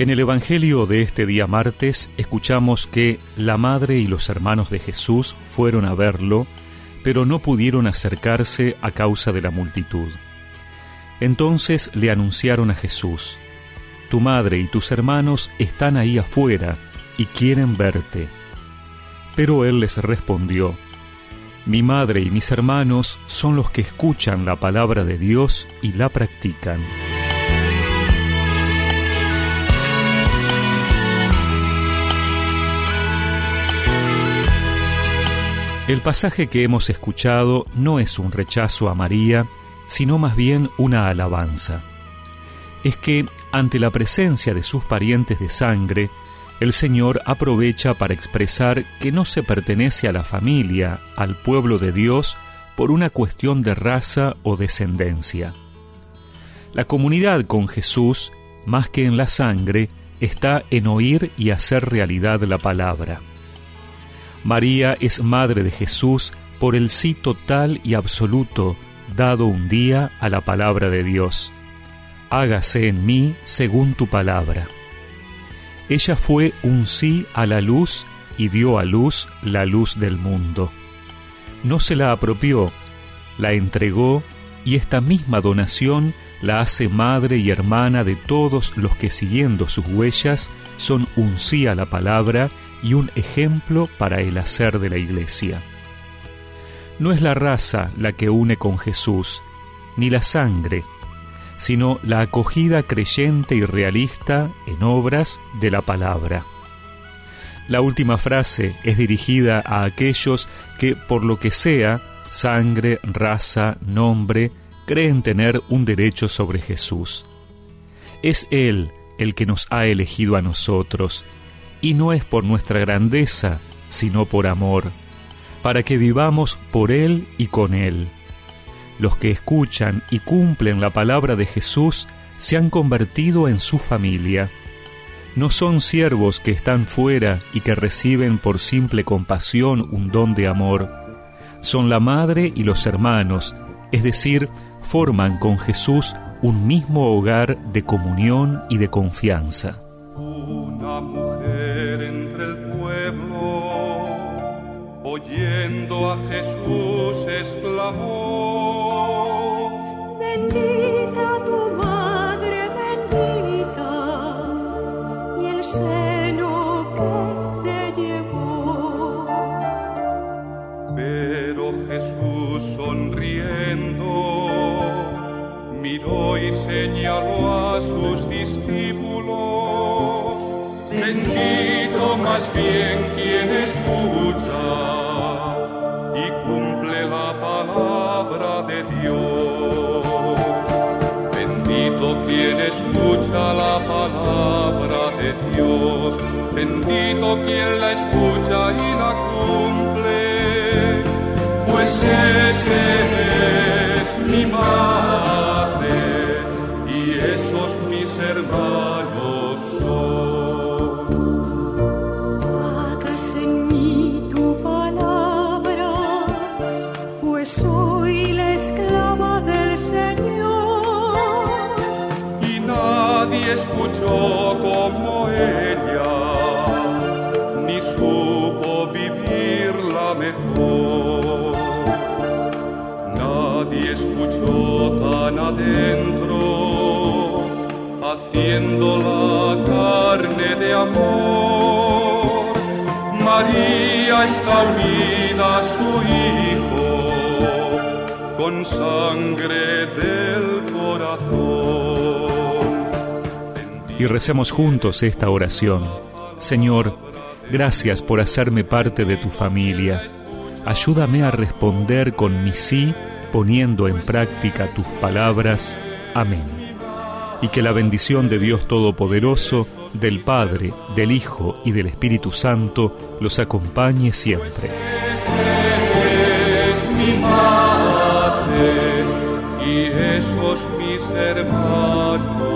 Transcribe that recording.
En el Evangelio de este día martes escuchamos que la madre y los hermanos de Jesús fueron a verlo, pero no pudieron acercarse a causa de la multitud. Entonces le anunciaron a Jesús, Tu madre y tus hermanos están ahí afuera y quieren verte. Pero él les respondió, Mi madre y mis hermanos son los que escuchan la palabra de Dios y la practican. El pasaje que hemos escuchado no es un rechazo a María, sino más bien una alabanza. Es que, ante la presencia de sus parientes de sangre, el Señor aprovecha para expresar que no se pertenece a la familia, al pueblo de Dios, por una cuestión de raza o descendencia. La comunidad con Jesús, más que en la sangre, está en oír y hacer realidad la palabra. María es madre de Jesús por el sí total y absoluto dado un día a la palabra de Dios. Hágase en mí según tu palabra. Ella fue un sí a la luz y dio a luz la luz del mundo. No se la apropió, la entregó y esta misma donación la hace madre y hermana de todos los que siguiendo sus huellas son un sí a la palabra y un ejemplo para el hacer de la Iglesia. No es la raza la que une con Jesús, ni la sangre, sino la acogida creyente y realista en obras de la palabra. La última frase es dirigida a aquellos que, por lo que sea, sangre, raza, nombre, creen tener un derecho sobre Jesús. Es Él el que nos ha elegido a nosotros, y no es por nuestra grandeza, sino por amor, para que vivamos por Él y con Él. Los que escuchan y cumplen la palabra de Jesús se han convertido en su familia. No son siervos que están fuera y que reciben por simple compasión un don de amor. Son la madre y los hermanos, es decir, forman con Jesús un mismo hogar de comunión y de confianza. Oyendo a Jesús exclamó, bendita tu madre, bendita, y el seno que te llevó. Pero Jesús sonriendo, miró y señaló a sus discípulos, bendito más bien quien escucha quien escucha la palabra de Dios, bendito quien la escucha y la cumple, pues ese escuchó como ella, ni supo vivirla mejor. Nadie escuchó tan adentro, haciendo la carne de amor. María está unida a su Hijo con sangre del corazón y recemos juntos esta oración. Señor, gracias por hacerme parte de tu familia. Ayúdame a responder con mi sí, poniendo en práctica tus palabras. Amén. Y que la bendición de Dios Todopoderoso, del Padre, del Hijo y del Espíritu Santo los acompañe siempre. y esos mis hermanos.